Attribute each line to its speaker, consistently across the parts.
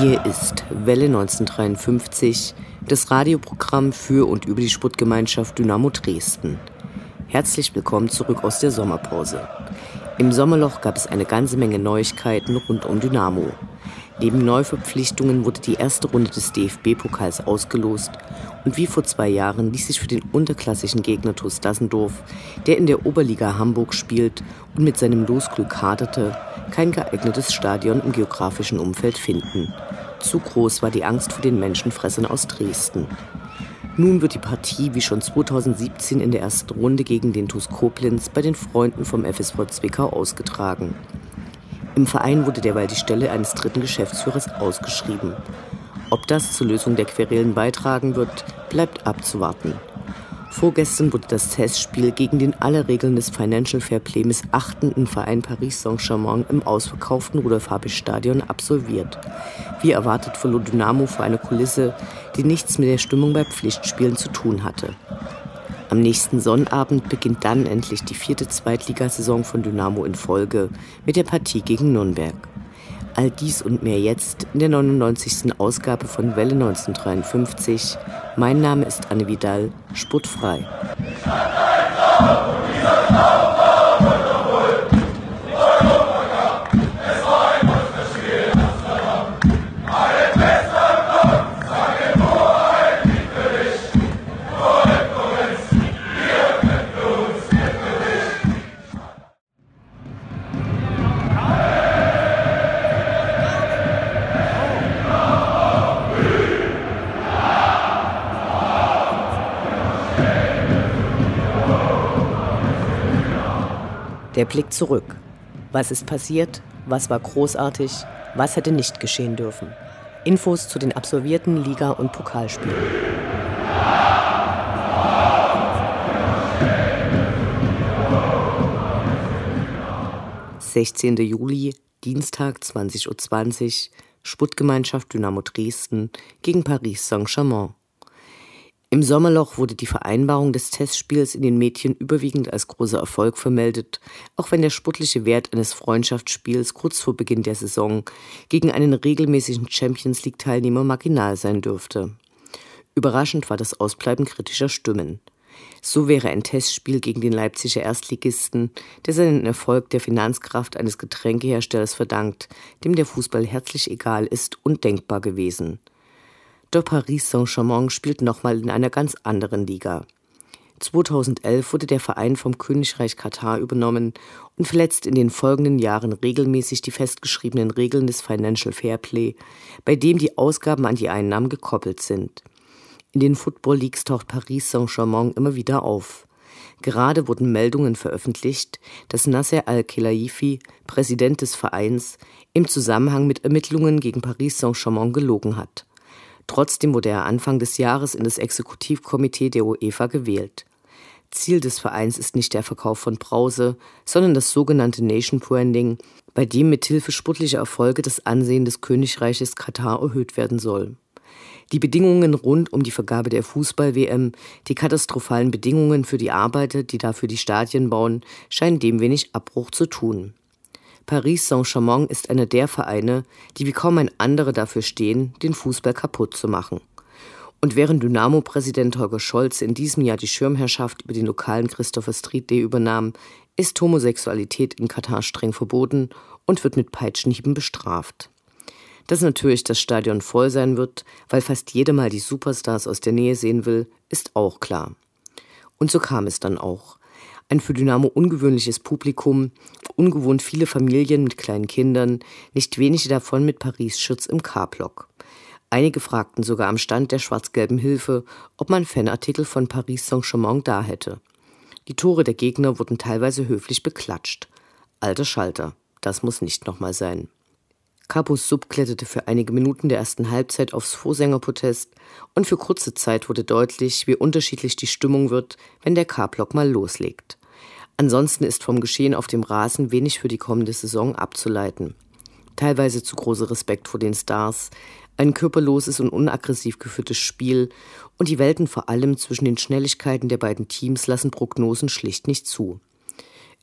Speaker 1: Hier ist Welle 1953, das Radioprogramm für und über die Sportgemeinschaft Dynamo Dresden. Herzlich willkommen zurück aus der Sommerpause. Im Sommerloch gab es eine ganze Menge Neuigkeiten rund um Dynamo. Neben Neuverpflichtungen wurde die erste Runde des DFB-Pokals ausgelost und wie vor zwei Jahren ließ sich für den unterklassischen Gegner TuS Dassendorf, der in der Oberliga Hamburg spielt und mit seinem Losglück haderte, kein geeignetes Stadion im geografischen Umfeld finden. Zu groß war die Angst vor den Menschenfressern aus Dresden. Nun wird die Partie wie schon 2017 in der ersten Runde gegen den TuS Koblenz bei den Freunden vom FSV Zwickau ausgetragen. Im Verein wurde derweil die Stelle eines dritten Geschäftsführers ausgeschrieben. Ob das zur Lösung der Querelen beitragen wird, bleibt abzuwarten. Vorgestern wurde das Testspiel gegen den alle Regeln des Financial Fairplay missachtenden Verein Paris Saint-Germain im ausverkauften Rudolf-Habich-Stadion absolviert. Wie erwartet verlor Dynamo vor einer Kulisse, die nichts mit der Stimmung bei Pflichtspielen zu tun hatte. Am nächsten Sonnabend beginnt dann endlich die vierte Zweitligasaison von Dynamo in Folge mit der Partie gegen Nürnberg. All dies und mehr jetzt in der 99. Ausgabe von Welle 1953. Mein Name ist Anne Vidal, sportfrei. Blick zurück. Was ist passiert? Was war großartig? Was hätte nicht geschehen dürfen? Infos zu den absolvierten Liga- und Pokalspielen. »16. Juli, Dienstag, 20.20 Uhr, Sputtgemeinschaft Dynamo Dresden gegen Paris Saint-Germain. Im Sommerloch wurde die Vereinbarung des Testspiels in den Medien überwiegend als großer Erfolg vermeldet, auch wenn der sportliche Wert eines Freundschaftsspiels kurz vor Beginn der Saison gegen einen regelmäßigen Champions League-Teilnehmer marginal sein dürfte. Überraschend war das Ausbleiben kritischer Stimmen. So wäre ein Testspiel gegen den Leipziger Erstligisten, der seinen Erfolg der Finanzkraft eines Getränkeherstellers verdankt, dem der Fußball herzlich egal ist, undenkbar gewesen. Doch Paris Saint-Germain spielt nochmal in einer ganz anderen Liga. 2011 wurde der Verein vom Königreich Katar übernommen und verletzt in den folgenden Jahren regelmäßig die festgeschriebenen Regeln des Financial Fairplay, bei dem die Ausgaben an die Einnahmen gekoppelt sind. In den Football Leagues taucht Paris Saint-Germain immer wieder auf. Gerade wurden Meldungen veröffentlicht, dass Nasser al-Khelaifi, Präsident des Vereins, im Zusammenhang mit Ermittlungen gegen Paris Saint-Germain gelogen hat. Trotzdem wurde er Anfang des Jahres in das Exekutivkomitee der UEFA gewählt. Ziel des Vereins ist nicht der Verkauf von Brause, sondern das sogenannte Nation Branding, bei dem mithilfe sportlicher Erfolge das Ansehen des Königreiches Katar erhöht werden soll. Die Bedingungen rund um die Vergabe der Fußball-WM, die katastrophalen Bedingungen für die Arbeiter, die dafür die Stadien bauen, scheinen dem wenig Abbruch zu tun. Paris Saint-Germain ist einer der Vereine, die wie kaum ein anderer dafür stehen, den Fußball kaputt zu machen. Und während Dynamo-Präsident Holger Scholz in diesem Jahr die Schirmherrschaft über den lokalen Christopher Street Day übernahm, ist Homosexualität in Katar streng verboten und wird mit Peitschenhieben bestraft. Dass natürlich das Stadion voll sein wird, weil fast jeder mal die Superstars aus der Nähe sehen will, ist auch klar. Und so kam es dann auch ein für Dynamo ungewöhnliches Publikum, ungewohnt viele Familien mit kleinen Kindern, nicht wenige davon mit Paris-Schutz im K-Block. Einige fragten sogar am Stand der schwarz-gelben Hilfe, ob man Fanartikel von Paris Saint-Germain da hätte. Die Tore der Gegner wurden teilweise höflich beklatscht. Alter Schalter, das muss nicht nochmal sein. Capus Sub kletterte für einige Minuten der ersten Halbzeit aufs Vorsängerprotest und für kurze Zeit wurde deutlich, wie unterschiedlich die Stimmung wird, wenn der K-Block mal loslegt. Ansonsten ist vom Geschehen auf dem Rasen wenig für die kommende Saison abzuleiten. Teilweise zu großer Respekt vor den Stars, ein körperloses und unaggressiv geführtes Spiel und die Welten vor allem zwischen den Schnelligkeiten der beiden Teams lassen Prognosen schlicht nicht zu.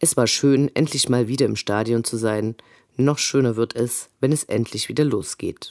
Speaker 1: Es war schön, endlich mal wieder im Stadion zu sein noch schöner wird es, wenn es endlich wieder losgeht.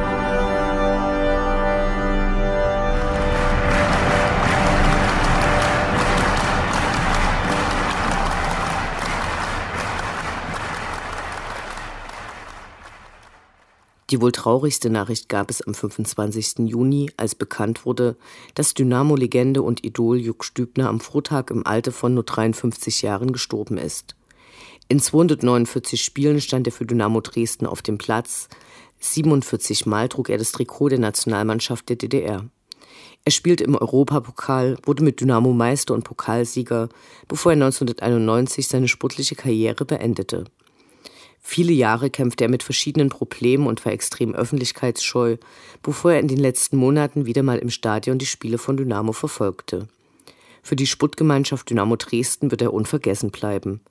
Speaker 1: Die wohl traurigste Nachricht gab es am 25. Juni, als bekannt wurde, dass Dynamo-Legende und Idol Juck Stübner am Vortag im Alter von nur 53 Jahren gestorben ist. In 249 Spielen stand er für Dynamo Dresden auf dem Platz. 47 Mal trug er das Trikot der Nationalmannschaft der DDR. Er spielte im Europapokal, wurde mit Dynamo Meister und Pokalsieger, bevor er 1991 seine sportliche Karriere beendete. Viele Jahre kämpfte er mit verschiedenen Problemen und war extrem öffentlichkeitsscheu, bevor er in den letzten Monaten wieder mal im Stadion die Spiele von Dynamo verfolgte. Für die Sputtgemeinschaft Dynamo Dresden wird er unvergessen bleiben.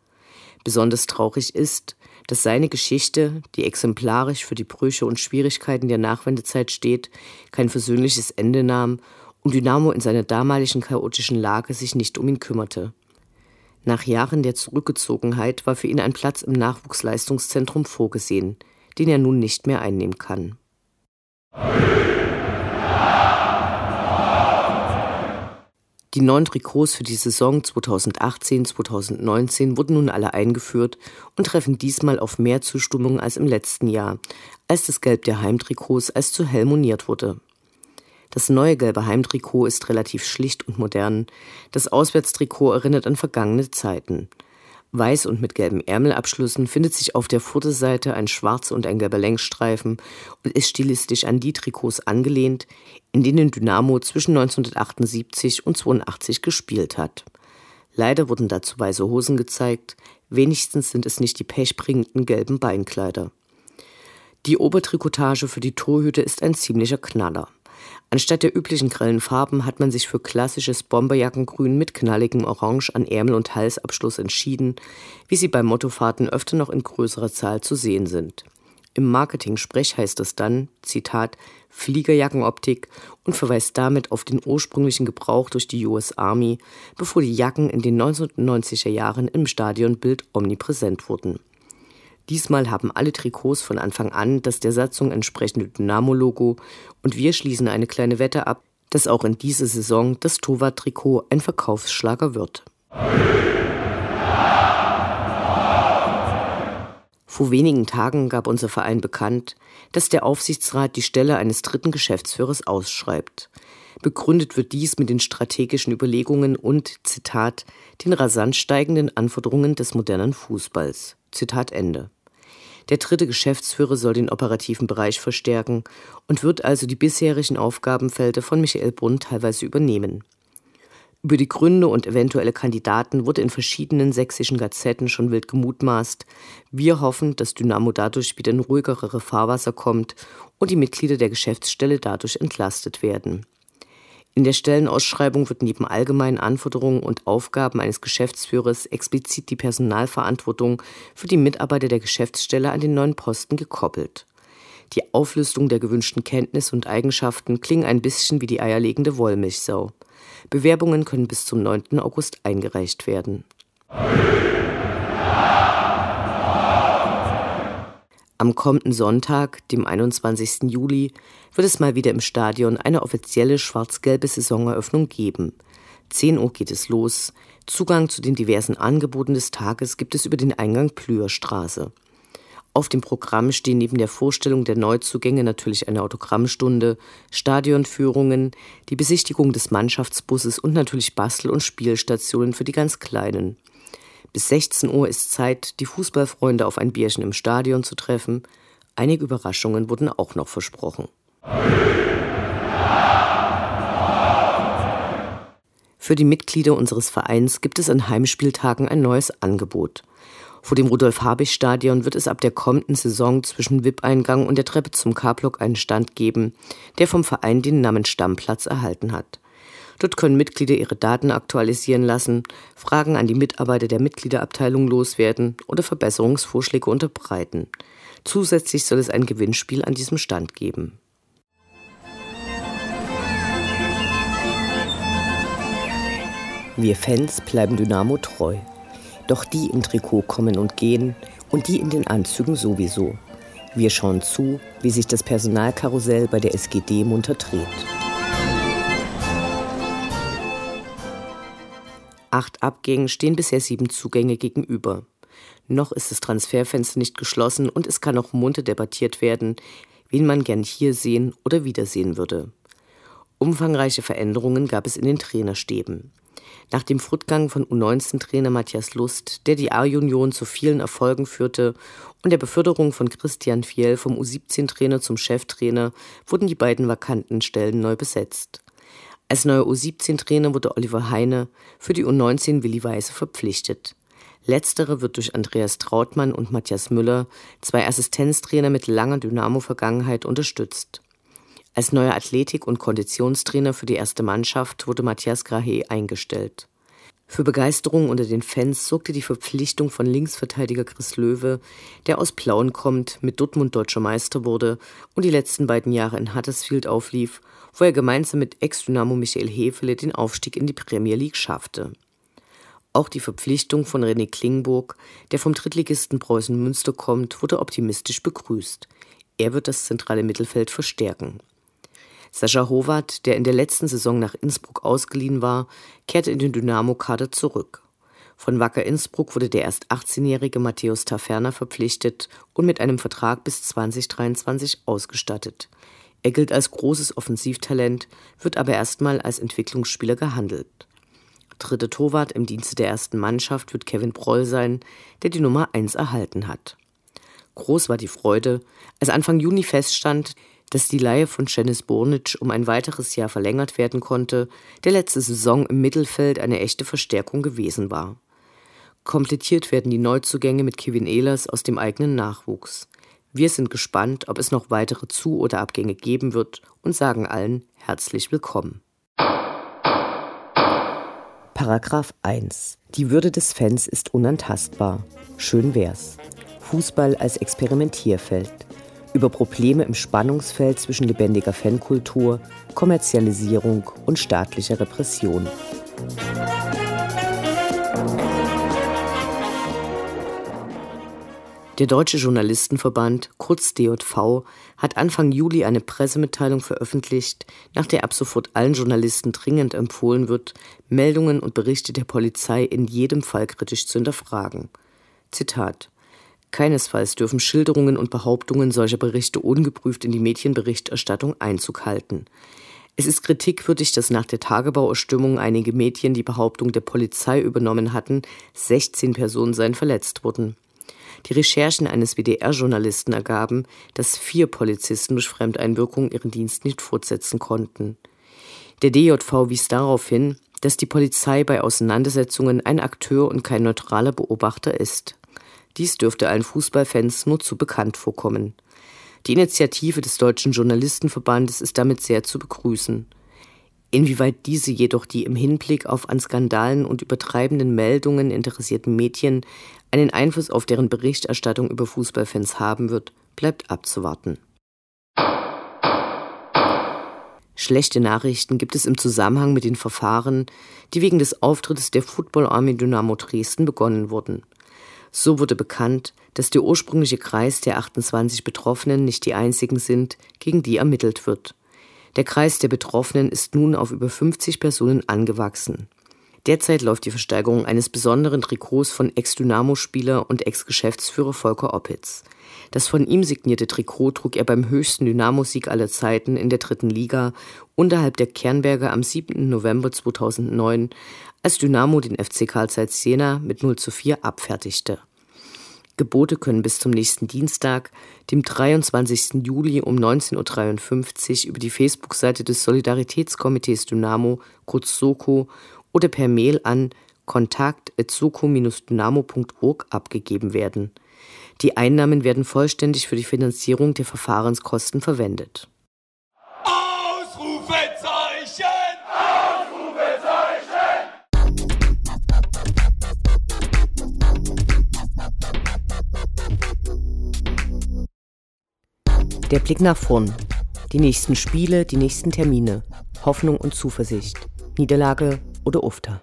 Speaker 1: Besonders traurig ist, dass seine Geschichte, die exemplarisch für die Brüche und Schwierigkeiten der Nachwendezeit steht, kein versöhnliches Ende nahm und Dynamo in seiner damaligen chaotischen Lage sich nicht um ihn kümmerte. Nach Jahren der Zurückgezogenheit war für ihn ein Platz im Nachwuchsleistungszentrum vorgesehen, den er nun nicht mehr einnehmen kann. Die neuen Trikots für die Saison 2018-2019 wurden nun alle eingeführt und treffen diesmal auf mehr Zustimmung als im letzten Jahr, als das Gelb der Heimtrikots als zu hell moniert wurde. Das neue gelbe Heimtrikot ist relativ schlicht und modern. Das Auswärtstrikot erinnert an vergangene Zeiten. Weiß und mit gelben Ärmelabschlüssen findet sich auf der Vorderseite ein schwarzer und ein gelber Längsstreifen und ist stilistisch an die Trikots angelehnt, in denen Dynamo zwischen 1978 und 82 gespielt hat. Leider wurden dazu weiße Hosen gezeigt, wenigstens sind es nicht die pechbringenden gelben Beinkleider. Die Obertrikotage für die Torhüte ist ein ziemlicher Knaller. Anstatt der üblichen grellen Farben hat man sich für klassisches Bomberjackengrün mit knalligem Orange an Ärmel und Halsabschluss entschieden, wie sie bei Mottofahrten öfter noch in größerer Zahl zu sehen sind. Im Marketing-Sprech heißt es dann, Zitat, Fliegerjackenoptik und verweist damit auf den ursprünglichen Gebrauch durch die US Army, bevor die Jacken in den 1990er Jahren im Stadionbild omnipräsent wurden. Diesmal haben alle Trikots von Anfang an das der Satzung entsprechende Dynamo-Logo und wir schließen eine kleine Wette ab, dass auch in dieser Saison das Torwart-Trikot ein Verkaufsschlager wird. Vor wenigen Tagen gab unser Verein bekannt, dass der Aufsichtsrat die Stelle eines dritten Geschäftsführers ausschreibt. Begründet wird dies mit den strategischen Überlegungen und, Zitat, den rasant steigenden Anforderungen des modernen Fußballs. Zitat Ende. Der dritte Geschäftsführer soll den operativen Bereich verstärken und wird also die bisherigen Aufgabenfelder von Michael Brunn teilweise übernehmen. Über die Gründe und eventuelle Kandidaten wurde in verschiedenen sächsischen Gazetten schon wild gemutmaßt. Wir hoffen, dass Dynamo dadurch wieder in ruhigere Fahrwasser kommt und die Mitglieder der Geschäftsstelle dadurch entlastet werden. In der Stellenausschreibung wird neben allgemeinen Anforderungen und Aufgaben eines Geschäftsführers explizit die Personalverantwortung für die Mitarbeiter der Geschäftsstelle an den neuen Posten gekoppelt. Die Auflistung der gewünschten Kenntnisse und Eigenschaften klingen ein bisschen wie die eierlegende Wollmilchsau. Bewerbungen können bis zum 9. August eingereicht werden. Am kommenden Sonntag, dem 21. Juli, wird es mal wieder im Stadion eine offizielle schwarz-gelbe Saisoneröffnung geben. 10 Uhr geht es los. Zugang zu den diversen Angeboten des Tages gibt es über den Eingang Plüherstraße. Auf dem Programm stehen neben der Vorstellung der Neuzugänge natürlich eine Autogrammstunde, Stadionführungen, die Besichtigung des Mannschaftsbusses und natürlich Bastel- und Spielstationen für die ganz Kleinen. Bis 16 Uhr ist Zeit, die Fußballfreunde auf ein Bierchen im Stadion zu treffen. Einige Überraschungen wurden auch noch versprochen. Für die Mitglieder unseres Vereins gibt es an Heimspieltagen ein neues Angebot. Vor dem Rudolf-Habich-Stadion wird es ab der kommenden Saison zwischen VIP-Eingang und der Treppe zum K-Block einen Stand geben, der vom Verein den Namen Stammplatz erhalten hat. Dort können Mitglieder ihre Daten aktualisieren lassen, Fragen an die Mitarbeiter der Mitgliederabteilung loswerden oder Verbesserungsvorschläge unterbreiten. Zusätzlich soll es ein Gewinnspiel an diesem Stand geben. Wir Fans bleiben Dynamo treu. Doch die im Trikot kommen und gehen und die in den Anzügen sowieso. Wir schauen zu, wie sich das Personalkarussell bei der SGD munter dreht. Acht Abgängen stehen bisher sieben Zugänge gegenüber. Noch ist das Transferfenster nicht geschlossen und es kann auch munter debattiert werden, wen man gern hier sehen oder wiedersehen würde. Umfangreiche Veränderungen gab es in den Trainerstäben. Nach dem Fortgang von U19-Trainer Matthias Lust, der die A-Union zu vielen Erfolgen führte, und der Beförderung von Christian Fiel vom U17-Trainer zum Cheftrainer wurden die beiden vakanten Stellen neu besetzt. Als neuer U17-Trainer wurde Oliver Heine, für die U19 Willi Weise verpflichtet. Letztere wird durch Andreas Trautmann und Matthias Müller, zwei Assistenztrainer mit langer Dynamo-Vergangenheit, unterstützt. Als neuer Athletik- und Konditionstrainer für die erste Mannschaft wurde Matthias Grahe eingestellt. Für Begeisterung unter den Fans sorgte die Verpflichtung von Linksverteidiger Chris Löwe, der aus Plauen kommt, mit Dortmund deutscher Meister wurde und die letzten beiden Jahre in Huddersfield auflief, wo er gemeinsam mit Ex-Dynamo Michael Hefele den Aufstieg in die Premier League schaffte. Auch die Verpflichtung von René Klingburg, der vom Drittligisten Preußen Münster kommt, wurde optimistisch begrüßt. Er wird das zentrale Mittelfeld verstärken. Sascha Howard, der in der letzten Saison nach Innsbruck ausgeliehen war, kehrte in den Dynamo-Kader zurück. Von Wacker Innsbruck wurde der erst 18-jährige Matthäus Taferner verpflichtet und mit einem Vertrag bis 2023 ausgestattet. Er gilt als großes Offensivtalent, wird aber erstmal als Entwicklungsspieler gehandelt. Dritte Torwart im Dienste der ersten Mannschaft wird Kevin Broll sein, der die Nummer 1 erhalten hat. Groß war die Freude, als Anfang Juni feststand, dass die Leihe von Janis Bornic um ein weiteres Jahr verlängert werden konnte, der letzte Saison im Mittelfeld eine echte Verstärkung gewesen war. Komplettiert werden die Neuzugänge mit Kevin Ehlers aus dem eigenen Nachwuchs. Wir sind gespannt, ob es noch weitere Zu- oder Abgänge geben wird und sagen allen herzlich willkommen. Paragraph 1. Die Würde des Fans ist unantastbar. Schön wär's. Fußball als Experimentierfeld über Probleme im Spannungsfeld zwischen lebendiger Fankultur, Kommerzialisierung und staatlicher Repression. Der Deutsche Journalistenverband, kurz DJV, hat Anfang Juli eine Pressemitteilung veröffentlicht, nach der ab sofort allen Journalisten dringend empfohlen wird, Meldungen und Berichte der Polizei in jedem Fall kritisch zu hinterfragen. Zitat Keinesfalls dürfen Schilderungen und Behauptungen solcher Berichte ungeprüft in die Medienberichterstattung Einzug halten. Es ist kritikwürdig, dass nach der Tagebauerstimmung einige Medien die Behauptung der Polizei übernommen hatten, 16 Personen seien verletzt worden. Die Recherchen eines WDR-Journalisten ergaben, dass vier Polizisten durch Fremdeinwirkung ihren Dienst nicht fortsetzen konnten. Der DJV wies darauf hin, dass die Polizei bei Auseinandersetzungen ein Akteur und kein neutraler Beobachter ist. Dies dürfte allen Fußballfans nur zu bekannt vorkommen. Die Initiative des Deutschen Journalistenverbandes ist damit sehr zu begrüßen. Inwieweit diese jedoch die im Hinblick auf an Skandalen und übertreibenden Meldungen interessierten Medien einen Einfluss auf deren Berichterstattung über Fußballfans haben wird, bleibt abzuwarten. Schlechte Nachrichten gibt es im Zusammenhang mit den Verfahren, die wegen des Auftrittes der Football Army Dynamo Dresden begonnen wurden. So wurde bekannt, dass der ursprüngliche Kreis der 28 Betroffenen nicht die einzigen sind, gegen die ermittelt wird. Der Kreis der Betroffenen ist nun auf über 50 Personen angewachsen. Derzeit läuft die Versteigerung eines besonderen Trikots von Ex-Dynamo-Spieler und Ex-Geschäftsführer Volker Oppitz. Das von ihm signierte Trikot trug er beim höchsten Dynamo-Sieg aller Zeiten in der dritten Liga unterhalb der Kernberger am 7. November 2009, als Dynamo den FC Karl Zeiss Jena mit 0 zu 4 abfertigte. Gebote können bis zum nächsten Dienstag, dem 23. Juli um 19.53 Uhr über die Facebook-Seite des Solidaritätskomitees Dynamo, kurz SOKO, oder per Mail an kontakt.soko-dynamo.org abgegeben werden. Die Einnahmen werden vollständig für die Finanzierung der Verfahrenskosten verwendet. Der Blick nach vorn. Die nächsten Spiele, die nächsten Termine. Hoffnung und Zuversicht. Niederlage oder Ufter.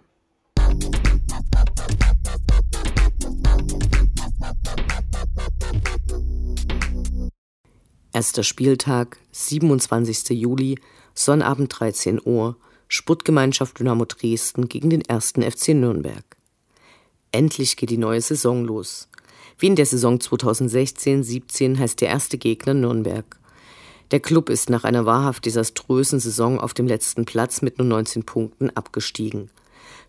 Speaker 1: Erster Spieltag, 27. Juli, Sonnabend 13 Uhr, Sportgemeinschaft Dynamo Dresden gegen den ersten FC Nürnberg. Endlich geht die neue Saison los. Wie in der Saison 2016-17 heißt der erste Gegner Nürnberg. Der Club ist nach einer wahrhaft desaströsen Saison auf dem letzten Platz mit nur 19 Punkten abgestiegen.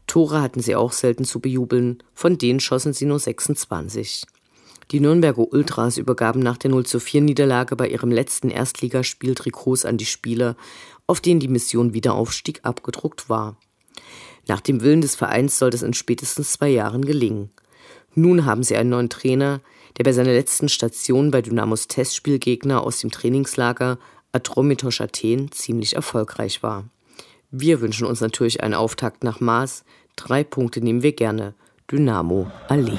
Speaker 1: Tore hatten sie auch selten zu bejubeln, von denen schossen sie nur 26. Die Nürnberger Ultras übergaben nach der 0 zu 4 Niederlage bei ihrem letzten Erstligaspiel Trikots an die Spieler, auf denen die Mission Wiederaufstieg abgedruckt war. Nach dem Willen des Vereins soll das in spätestens zwei Jahren gelingen. Nun haben sie einen neuen Trainer, der bei seiner letzten Station bei Dynamos Testspielgegner aus dem Trainingslager Atromitos Athen ziemlich erfolgreich war. Wir wünschen uns natürlich einen Auftakt nach Maß. Drei Punkte nehmen wir gerne. Dynamo Allee.